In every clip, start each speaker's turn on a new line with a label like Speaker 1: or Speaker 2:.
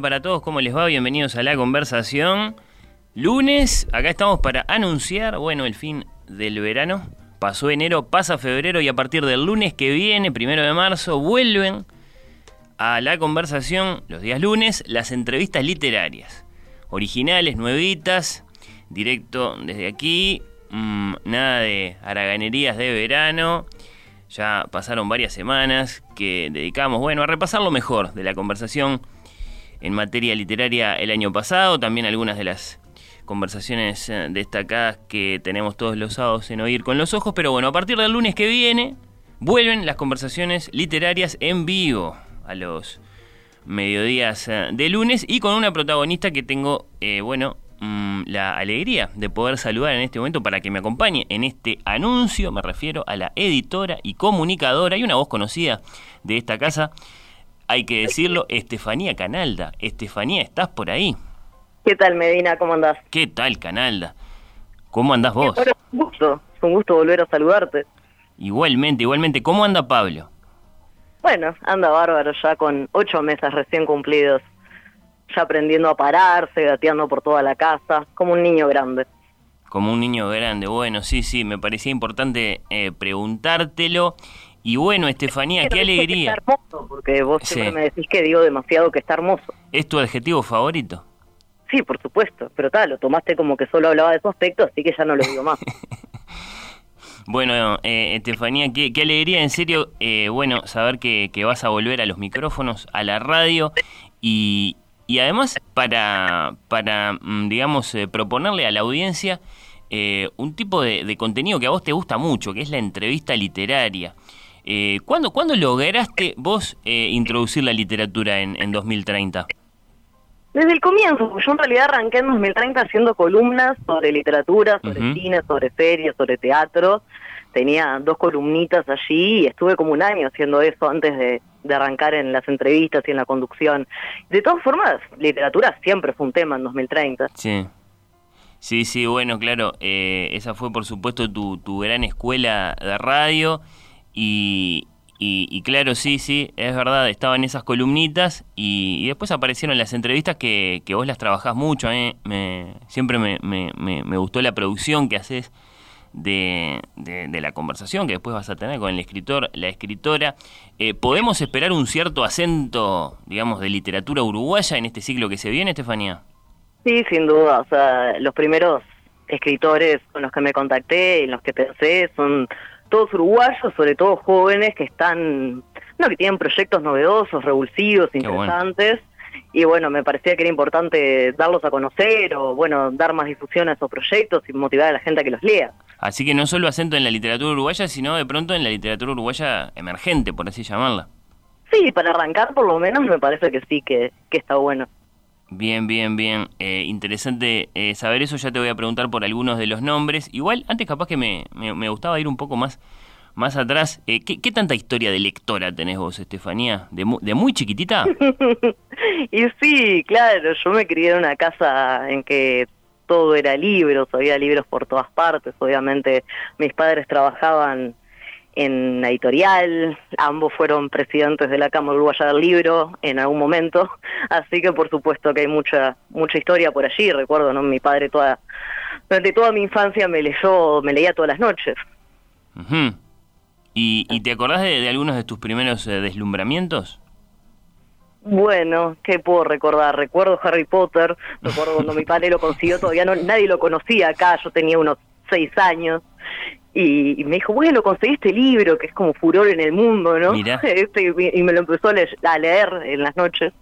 Speaker 1: para todos. ¿Cómo les va? Bienvenidos a la conversación. Lunes, acá estamos para anunciar, bueno, el fin del verano. Pasó enero, pasa febrero y a partir del lunes que viene, primero de marzo, vuelven a la conversación los días lunes las entrevistas literarias. Originales, nuevitas, directo desde aquí. Mm, nada de haraganerías de verano. Ya pasaron varias semanas que dedicamos, bueno, a repasar lo mejor de la conversación en materia literaria el año pasado, también algunas de las conversaciones eh, destacadas que tenemos todos los sábados en Oír con los Ojos, pero bueno, a partir del lunes que viene vuelven las conversaciones literarias en vivo a los mediodías eh, de lunes. Y con una protagonista que tengo, eh, bueno, mm, la alegría de poder saludar en este momento para que me acompañe en este anuncio, me refiero a la editora y comunicadora y una voz conocida de esta casa, hay que decirlo, Estefanía Canalda. Estefanía, ¿estás por ahí?
Speaker 2: ¿Qué tal, Medina? ¿Cómo andás?
Speaker 1: ¿Qué tal, Canalda? ¿Cómo andás vos?
Speaker 2: un gusto, es un gusto volver a saludarte.
Speaker 1: Igualmente, igualmente. ¿Cómo anda Pablo?
Speaker 2: Bueno, anda bárbaro ya con ocho meses recién cumplidos. Ya aprendiendo a pararse, gateando por toda la casa, como un niño grande.
Speaker 1: Como un niño grande, bueno, sí, sí, me parecía importante eh, preguntártelo. Y bueno, Estefanía, qué alegría.
Speaker 2: está hermoso, porque vos siempre me decís que digo demasiado que está hermoso.
Speaker 1: ¿Es tu adjetivo favorito?
Speaker 2: Sí, por supuesto, pero tal, lo tomaste como que solo hablaba de su aspecto, así que ya no lo digo más.
Speaker 1: bueno, eh, Estefanía, qué, alegría, en serio, eh, bueno, saber que, vas a volver a los micrófonos, a la radio y, y además para, para mm, digamos, eh, proponerle a la audiencia eh, un tipo de, de contenido que a vos te gusta mucho, que es la entrevista literaria. Eh, ¿cuándo, ¿Cuándo lograste vos eh, introducir la literatura en, en 2030?
Speaker 2: Desde el comienzo, yo en realidad arranqué en 2030 haciendo columnas sobre literatura, sobre cine, sobre series, sobre teatro. Tenía dos columnitas allí y estuve como un año haciendo eso antes de, arrancar en las entrevistas y en la conducción. De todas formas, literatura siempre fue un tema en 2030.
Speaker 1: Sí. Sí, sí, bueno, claro, eh, esa fue por supuesto tu, tu gran escuela de radio y, y, claro, sí, sí, es verdad, estaban esas columnitas y, después aparecieron las entrevistas que, vos las trabajás mucho. ¿eh? Me, siempre me, me, me, gustó la producción que haces de, de, la conversación que después vas a tener con el escritor, la escritora. Eh, ¿Podemos esperar un cierto acento, digamos, de literatura uruguaya en este ciclo que se viene, Estefanía?
Speaker 2: Sí, sin duda. O sea, los primeros escritores con los que me contacté y los que pensé son todos uruguayos, sobre todo jóvenes que están, no, que tienen proyectos novedosos, revulsivos, interesantes. Y bueno, me parecía que era importante darlos a conocer o, bueno, dar más difusión a esos proyectos y motivar a la gente a que los lea.
Speaker 1: Así que no solo acento en la literatura uruguaya, sino de pronto en la literatura uruguaya emergente, por así llamarla.
Speaker 2: Sí, para arrancar por lo menos me parece que sí, que, que está bueno.
Speaker 1: Bien, bien, bien. Eh, interesante eh, saber eso. Ya te voy a preguntar por algunos de los nombres. Igual, antes capaz que me, me, gustaba ir un poco más, más atrás. Eh, ¿qué, ¿qué, tanta historia de lectora tenés vos, Estefanía? ¿De, de muy chiquitita?
Speaker 2: y sí, claro. Yo me crié en una casa en que todo era libros, había libros por todas partes. Obviamente mis padres trabajaban en la editorial, ambos fueron presidentes de la Cámara Uruguaya del Libro en algún momento, así que por supuesto que hay mucha mucha historia por allí, recuerdo, ¿no? Mi padre toda durante toda mi infancia me leyó, me leía todas las noches.
Speaker 1: ¿Y, ¿Y, te acordás de, algunos de tus primeros eh, deslumbramientos?
Speaker 2: Bueno, ¿qué puedo recordar? Recuerdo Harry Potter, recuerdo cuando mi padre lo consiguió, todavía no, nadie lo conocía acá, yo tenía unos seis años, y, me dijo, bueno, conseguí este libro que es como furor en el mundo, ¿no? Este, y me lo empezó a leer, en las noches.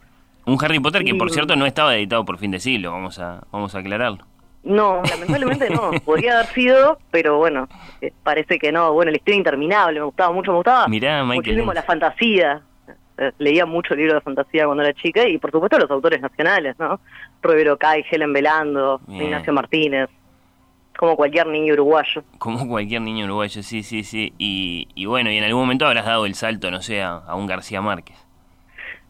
Speaker 1: Un Harry Potter que, por cierto, no estaba editado por fin de siglo, vamos a, vamos a aclararlo.
Speaker 2: No, lamentablemente no, podría haber sido, pero bueno, eh, parece que no. Bueno, la historia interminable, me gustaba mucho, me gustaba
Speaker 1: Mirá,
Speaker 2: muchísimo la fantasía. Eh, leía mucho libros de fantasía cuando era chica y, por supuesto, los autores nacionales, ¿no? Roberto Cay, Helen Velando, Ignacio Martínez como cualquier niño uruguayo.
Speaker 1: Como cualquier niño uruguayo, sí, sí, sí. Y, y bueno, y en algún momento habrás dado el salto, no sé, a, un García Márquez.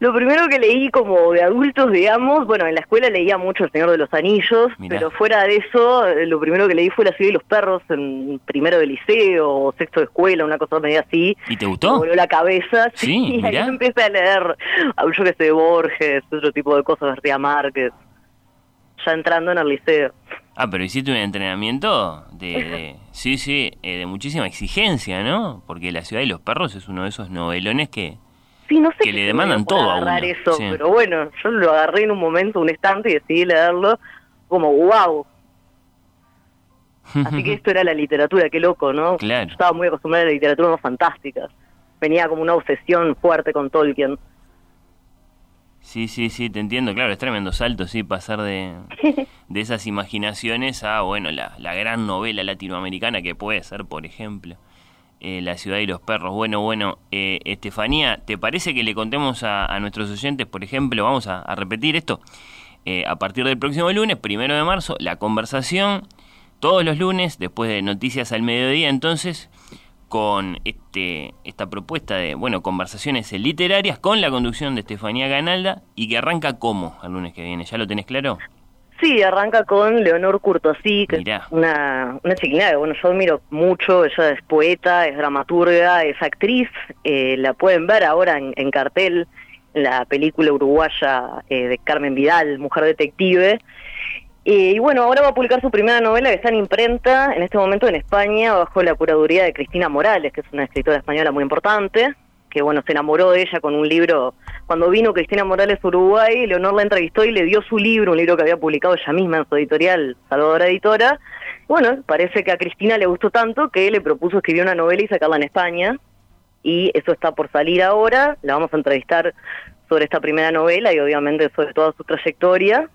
Speaker 2: Lo primero que leí como de adultos, digamos, bueno, en la escuela leía mucho El Señor de los Anillos, pero fuera de eso, eh, lo primero que leí fue La ciudad y los perros en primero de liceo o sexto de escuela, una cosa media así.
Speaker 1: ¿Y te gustó?
Speaker 2: Me volvió la cabeza,
Speaker 1: sí,
Speaker 2: y ahí empecé a leer, yo que sé, Borges, otro tipo de cosas, García Márquez, ya entrando en el liceo.
Speaker 1: Ah, pero hiciste un entrenamiento de, sí, sí, eh, de muchísima exigencia, ¿no? Porque La ciudad y los perros es uno de esos novelones que
Speaker 2: Sí, no sé
Speaker 1: que le demandan todo a uno.
Speaker 2: eso, pero bueno, yo lo agarré en un momento, un estante y decidí leerlo como wow. Así que esto era la literatura, qué loco, ¿no?
Speaker 1: Claro.
Speaker 2: Yo estaba muy acostumbrada a la literatura más fantástica. Venía como una obsesión fuerte con Tolkien.
Speaker 1: Sí, sí, sí, te entiendo, claro, es tremendo salto, sí, pasar de, de esas imaginaciones a, bueno, la, la gran novela latinoamericana que puede ser, por ejemplo. Eh, la ciudad y los perros. Bueno, bueno, eh, Estefanía, ¿te parece que le contemos a, nuestros oyentes, por ejemplo, vamos a, repetir esto? Eh, a partir del próximo lunes, primero de marzo, la conversación, todos los lunes, después de Noticias al Mediodía, entonces, con este esta propuesta de, bueno, conversaciones literarias con la conducción de Estefanía Ganalda y que arranca como el lunes que viene, ¿ya lo tenés claro?
Speaker 2: Sí, arranca con Leonor Curtosí, que es una, una chiquina que bueno, yo admiro mucho, ella es poeta, es dramaturga, es actriz, eh, la pueden ver ahora en, cartel, la película uruguaya eh, de Carmen Vidal, Mujer Detective, y bueno, ahora va a publicar su primera novela que está en imprenta en este momento en España bajo la curaduría de Cristina Morales, que es una escritora española muy importante que bueno, se enamoró de ella con un libro. Cuando vino Cristina Morales a Uruguay, Leonor la entrevistó y le dio su libro, un libro que había publicado ella misma en su editorial, Salvadora Editora. Bueno, parece que a Cristina le gustó tanto que le propuso escribir una novela y sacarla en España. Y eso está por salir ahora. La vamos a entrevistar sobre esta primera novela y obviamente sobre toda su trayectoria.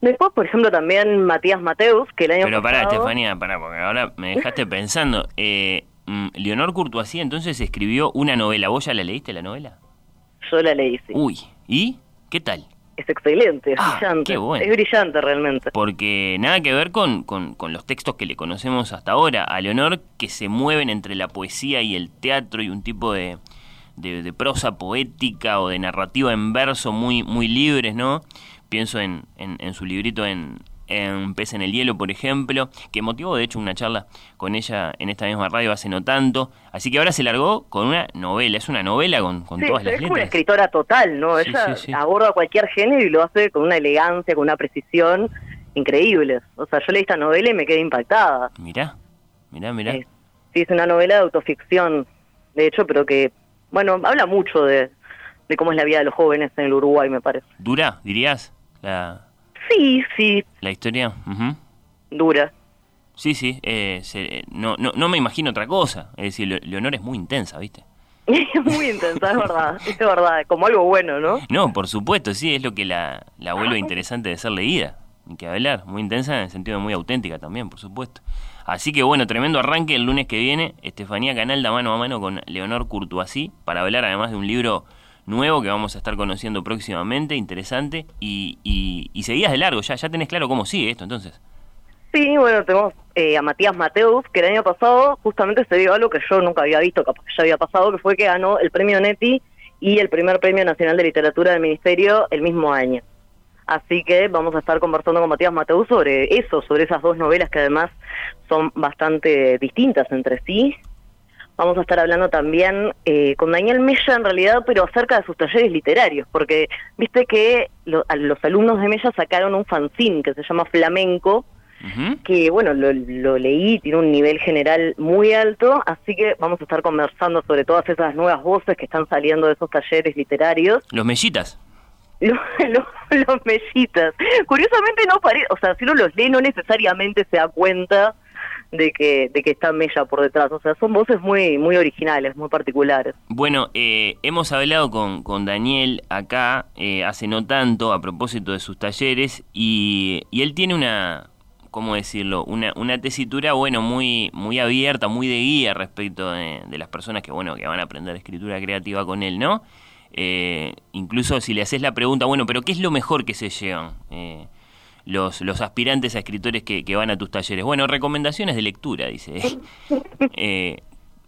Speaker 2: Después, por ejemplo, también Matías Mateus, que el año
Speaker 1: Pero pará, Estefanía, pará, porque ahora me dejaste pensando. Eh, Mm, Leonor Courtoisí entonces escribió una novela. ¿Vos ya la leíste la novela?
Speaker 2: Yo la leí, sí.
Speaker 1: Uy, ¿y qué tal?
Speaker 2: Es excelente, es ah, brillante. Es brillante realmente.
Speaker 1: Porque nada que ver con, con, los textos que le conocemos hasta ahora. A Leonor que se mueven entre la poesía y el teatro y un tipo de, de, prosa poética o de narrativa en verso muy, muy libres, ¿no? Pienso en, en su librito en, en Pez en el Hielo, por ejemplo, que motivó de hecho una charla con ella en esta misma radio hace no tanto. Así que ahora se largó con una novela, es una novela con, con todas las letras.
Speaker 2: Es una escritora total, ¿no? ella aborda cualquier género y lo hace con una elegancia, con una precisión increíble. O sea, yo leí esta novela y me quedé impactada.
Speaker 1: Mirá, mirá, mirá.
Speaker 2: sí, es una novela de autoficción, de hecho, pero que, bueno, habla mucho de, de cómo es la vida de los jóvenes en el Uruguay, me parece.
Speaker 1: ¿Dura, dirías? La,
Speaker 2: Sí, sí.
Speaker 1: La historia.
Speaker 2: Dura.
Speaker 1: Sí, sí. Eh, no, no, no me imagino otra cosa. Es decir, Leonor es muy intensa, ¿viste?
Speaker 2: muy intensa, es verdad. Es verdad. Como algo bueno, ¿no?
Speaker 1: No, por supuesto, sí. Es lo que la, la vuelve interesante de ser leída. Ni que hablar. Muy intensa en el sentido de muy auténtica también, por supuesto. Así que bueno, tremendo arranque el lunes que viene. Estefanía Canal da mano a mano con Leonor Courtoisí para hablar además de un libro nuevo que vamos a estar conociendo próximamente, interesante, y, y, y seguías de largo, ya, ya tenés claro cómo sigue esto entonces.
Speaker 2: Sí, bueno, tenemos eh, a Matías Mateus, que el año pasado justamente se dio algo que yo nunca había visto, que ya había pasado, que fue que ganó el premio Neti y el primer premio nacional de literatura del ministerio el mismo año. Así que vamos a estar conversando con Matías Mateus sobre eso, sobre esas dos novelas que además son bastante distintas entre sí, Vamos a estar hablando también eh, con Daniel Mella en realidad, pero acerca de sus talleres literarios, porque viste que los alumnos de Mella sacaron un fanzine que se llama Flamenco, que bueno, lo, leí, tiene un nivel general muy alto, así que vamos a estar conversando sobre todas esas nuevas voces que están saliendo de esos talleres literarios.
Speaker 1: Los mellitas.
Speaker 2: Los, los, mellitas. Curiosamente no parece, o sea, si uno los lee no necesariamente se da cuenta de que, de que está Mella por detrás. O sea, son voces muy, muy originales, muy particulares.
Speaker 1: Bueno, eh, hemos hablado con, con Daniel acá eh, hace no tanto a propósito de sus talleres y, y él tiene una, ¿cómo decirlo? Una, una tesitura, bueno, muy, muy abierta, muy de guía respecto de, las personas que, bueno, que van a aprender escritura creativa con él, ¿no? Eh, incluso si le haces la pregunta, bueno, pero ¿qué es lo mejor que se llevan? Los, los aspirantes a escritores que, que, van a tus talleres. Bueno, recomendaciones de lectura, dice. eh,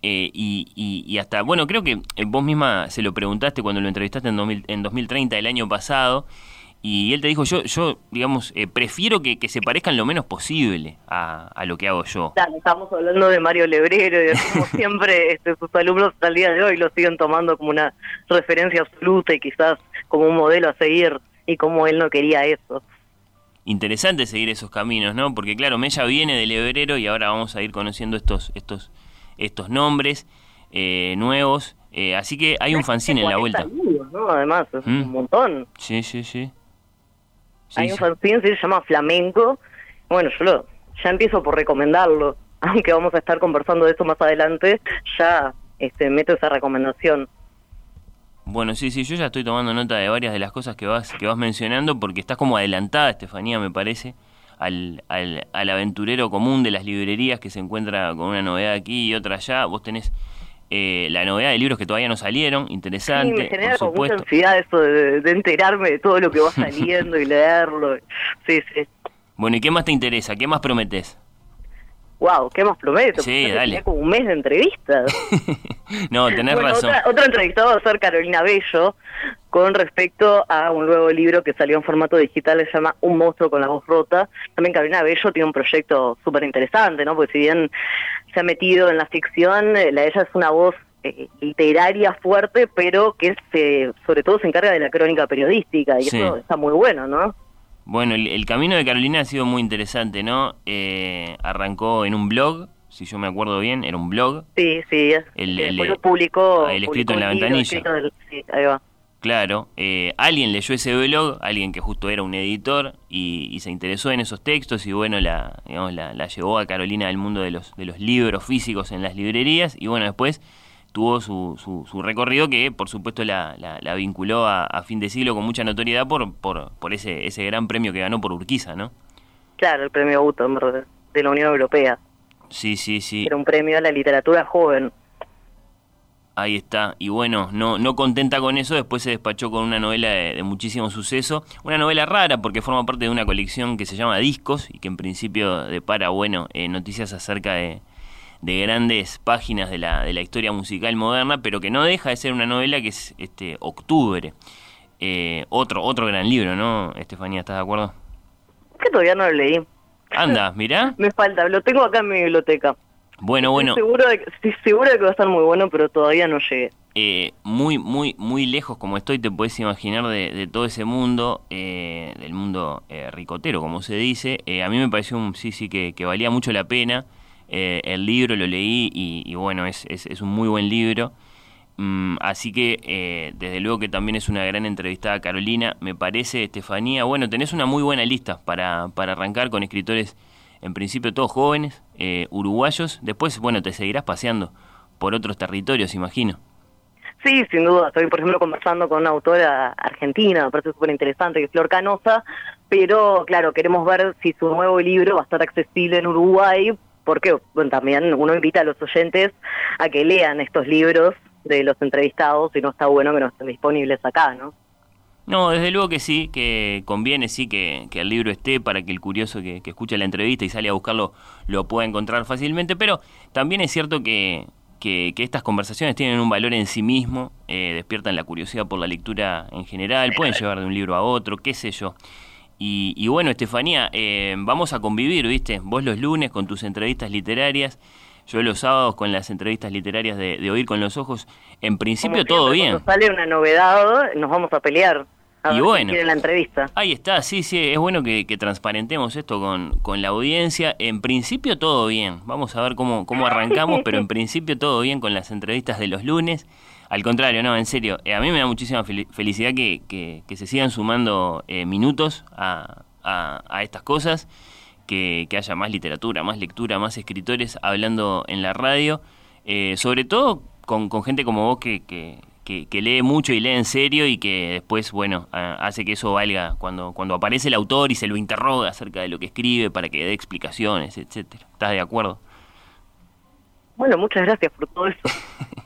Speaker 1: eh, y, y, hasta, bueno, creo que vos misma se lo preguntaste cuando lo entrevistaste en, 2000, en 2030, el año pasado, y él te dijo, yo, yo digamos, eh, prefiero que, se parezcan lo menos posible a, a lo que hago yo.
Speaker 2: estamos hablando de Mario Lebrero y como siempre este, sus alumnos hasta el día de hoy lo siguen tomando como una referencia absoluta y quizás como un modelo a seguir y como él no quería eso.
Speaker 1: Interesante seguir esos caminos, ¿no? Porque claro, Mella viene del Lebrero y ahora vamos a ir conociendo estos, estos, estos nombres eh, nuevos. Eh, así que hay un fanzine en la vuelta.
Speaker 2: ¿no? Además, es un ¿Mm? montón.
Speaker 1: Sí, sí, sí.
Speaker 2: Hay un fanzine que se llama Flamenco. Bueno, yo lo, ya empiezo por recomendarlo, aunque vamos a estar conversando de eso más adelante, ya este, meto esa recomendación.
Speaker 1: Bueno, sí, sí, yo ya estoy tomando nota de varias de las cosas que vas, que vas mencionando porque estás como adelantada, Estefanía, me parece, al, al, al aventurero común de las librerías que se encuentra con una novedad aquí y otra allá. Vos tenés eh, la novedad de libros que todavía no salieron, interesante. Sí,
Speaker 2: me genera como mucha ansiedad eso de, enterarme de todo lo que va saliendo y leerlo. Sí, sí.
Speaker 1: Bueno, ¿y qué más te interesa? ¿Qué más prometes?
Speaker 2: Wow, ¿qué más prometo?
Speaker 1: Sí, dale.
Speaker 2: como un mes de entrevistas.
Speaker 1: no, tenés razón.
Speaker 2: Otra, otra entrevistada va a ser Carolina Bello con respecto a un nuevo libro que salió en formato digital, se llama Un monstruo con la voz rota. También Carolina Bello tiene un proyecto súper interesante, ¿no? Porque si bien se ha metido en la ficción, eh, la ella es una voz eh, literaria fuerte, pero que se, sobre todo se encarga de la crónica periodística, y eso está muy bueno, ¿no?
Speaker 1: Bueno, el, camino de Carolina ha sido muy interesante, ¿no? Eh, arrancó en un blog, si yo me acuerdo bien, era un blog.
Speaker 2: Sí, sí,
Speaker 1: el, el,
Speaker 2: el, publicó,
Speaker 1: el escrito en la ventanilla.
Speaker 2: sí, ahí va.
Speaker 1: Claro, eh, alguien leyó ese blog, alguien que justo era un editor y, se interesó en esos textos y bueno, la, digamos, la, llevó a Carolina al mundo de los, de los libros físicos en las librerías y bueno, después tuvo su, su, recorrido que por supuesto la, la, vinculó a, fin de siglo con mucha notoriedad por, por, por ese, ese gran premio que ganó por Urquiza, ¿no?
Speaker 2: Claro, el premio Gutenberg de la Unión Europea.
Speaker 1: Sí, sí, sí.
Speaker 2: Era un premio a la literatura joven.
Speaker 1: Ahí está. Y bueno, no, no contenta con eso, después se despachó con una novela de, muchísimo suceso. Una novela rara porque forma parte de una colección que se llama Discos y que en principio depara, bueno, eh, noticias acerca de, de grandes páginas de la, de la historia musical moderna, pero que no deja de ser una novela que es este Octubre. Eh, otro, otro gran libro, ¿no, Estefanía? ¿Estás de acuerdo?
Speaker 2: Que todavía no lo leí.
Speaker 1: Anda, mira.
Speaker 2: Me falta, lo tengo acá en mi biblioteca.
Speaker 1: Bueno, bueno.
Speaker 2: Estoy seguro, de, estoy seguro de que va a estar muy bueno, pero todavía no llegué.
Speaker 1: Eh, muy, muy, muy lejos como estoy, te puedes imaginar de, todo ese mundo, eh, del mundo eh, ricotero, como se dice. a mí me pareció un, sí, sí, que, valía mucho la pena. El libro lo leí y, bueno, es, es, un muy buen libro. Mm, así que, desde luego que también es una gran entrevistada Carolina. Me parece, Estefanía, bueno, tenés una muy buena lista para, para arrancar con escritores en principio todos jóvenes, eh, uruguayos. Después, bueno, te seguirás paseando por otros territorios, imagino.
Speaker 2: Sí, sin duda. Estoy, por ejemplo, conversando con una autora argentina, me parece súper interesante, que Flor Canosa, pero claro, queremos ver si su nuevo libro va a estar accesible en Uruguay, porque bueno, también uno invita a los oyentes a que lean estos libros de los entrevistados y no está bueno que no estén disponibles acá, ¿no?
Speaker 1: No, desde luego que sí, que conviene sí que, el libro esté para que el curioso que, que escuche la entrevista y sale a buscarlo lo pueda encontrar fácilmente, pero también es cierto que, que, estas conversaciones tienen un valor en sí mismo, eh, despiertan la curiosidad por la lectura en general, pueden llevar de un libro a otro, qué sé yo. Y, bueno, Estefanía, eh, vamos a convivir, ¿viste? Vos los lunes con tus entrevistas literarias, yo los sábados con las entrevistas literarias de, Oír con los Ojos. En principio todo bien.
Speaker 2: Cuando sale una novedad, nos vamos a pelear y bueno, la entrevista.
Speaker 1: Ahí está, sí, sí, es bueno que, transparentemos esto con, con, la audiencia. En principio todo bien, vamos a ver cómo, cómo arrancamos, pero en principio todo bien con las entrevistas de los lunes. Al contrario, no, en serio, eh, a mí me da muchísima felicidad que, que, se sigan sumando eh, minutos a, a, estas cosas, que, que, haya más literatura, más lectura, más escritores hablando en la radio, eh, sobre todo con, con gente como vos que, que que, lee mucho y lee en serio y que después, bueno, hace que eso valga cuando, cuando aparece el autor y se lo interroga acerca de lo que escribe para que dé explicaciones, etcétera. ¿Estás de acuerdo?
Speaker 2: Bueno, muchas gracias por todo eso.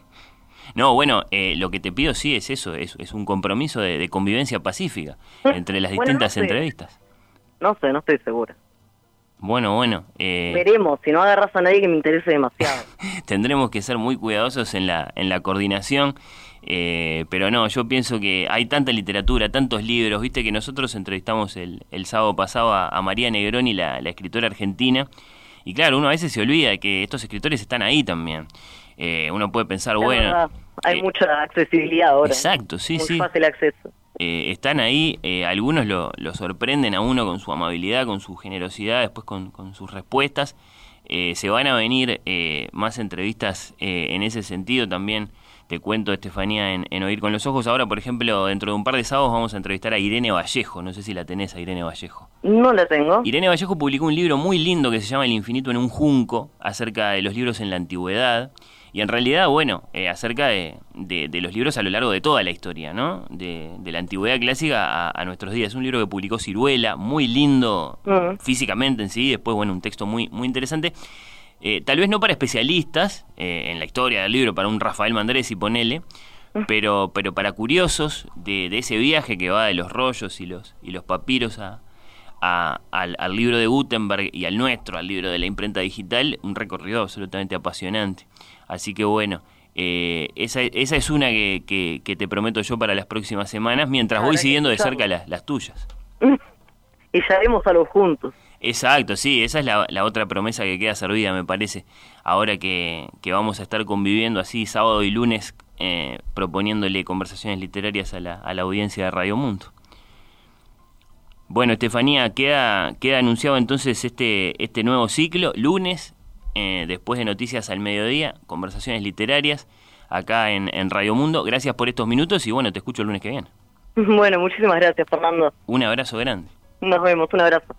Speaker 1: no, bueno, eh, lo que te pido sí es eso, es, es un compromiso de, convivencia pacífica entre las distintas entrevistas.
Speaker 2: No sé, no estoy segura.
Speaker 1: Bueno, bueno.
Speaker 2: Eh, Veremos, si no agarras a nadie que me interese demasiado.
Speaker 1: tendremos que ser muy cuidadosos en la, en la coordinación. Eh, pero no, yo pienso que hay tanta literatura, tantos libros, viste que nosotros entrevistamos el, el sábado pasado a, María Negroni, la, la, escritora argentina, y claro, uno a veces se olvida que estos escritores están ahí también. Eh, uno puede pensar, bueno...
Speaker 2: Hay mucha accesibilidad ahora.
Speaker 1: Exacto, sí,
Speaker 2: Muy
Speaker 1: sí.
Speaker 2: fácil acceso.
Speaker 1: Eh, están ahí, eh, algunos lo, sorprenden a uno con su amabilidad, con su generosidad, después con, sus respuestas. Eh, se van a venir más entrevistas en ese sentido también. Te cuento, Estefanía, en, en, Oír con los Ojos. Ahora, por ejemplo, dentro de un par de sábados vamos a entrevistar a Irene Vallejo. No sé si la tenés a Irene Vallejo.
Speaker 2: No la tengo.
Speaker 1: Irene Vallejo publicó un libro muy lindo que se llama El infinito en un junco, acerca de los libros en la antigüedad. Y en realidad, bueno, eh, acerca de, de, los libros a lo largo de toda la historia, ¿no? De, de la antigüedad clásica a, nuestros días. Es un libro que publicó Ciruela, muy lindo mm. físicamente en sí, después, bueno, un texto muy, muy interesante. Eh, tal vez no para especialistas eh, en la historia del libro, para un Rafael Mandrés y ponele, mm. pero, pero para curiosos de, de, ese viaje que va de los rollos y los, y los papiros a, al, al libro de Gutenberg y al nuestro, al libro de la imprenta digital, un recorrido absolutamente apasionante. Así que bueno, eh, esa, esa es una que, que, te prometo yo para las próximas semanas, mientras voy siguiendo de cerca las, las tuyas.
Speaker 2: Y haremos algo juntos.
Speaker 1: Exacto, sí, esa es la, la, otra promesa que queda servida, me parece, ahora que, que vamos a estar conviviendo así sábado y lunes, eh, proponiéndole conversaciones literarias a la, a la audiencia de Radio Mundo. Bueno, Estefanía, queda, queda anunciado entonces este, este nuevo ciclo, lunes eh, después de Noticias al Mediodía, conversaciones literarias, acá en, en Radio Mundo. Gracias por estos minutos y bueno, te escucho el lunes que viene.
Speaker 2: Bueno, muchísimas gracias, Fernando.
Speaker 1: Un abrazo grande.
Speaker 2: Nos vemos, un abrazo.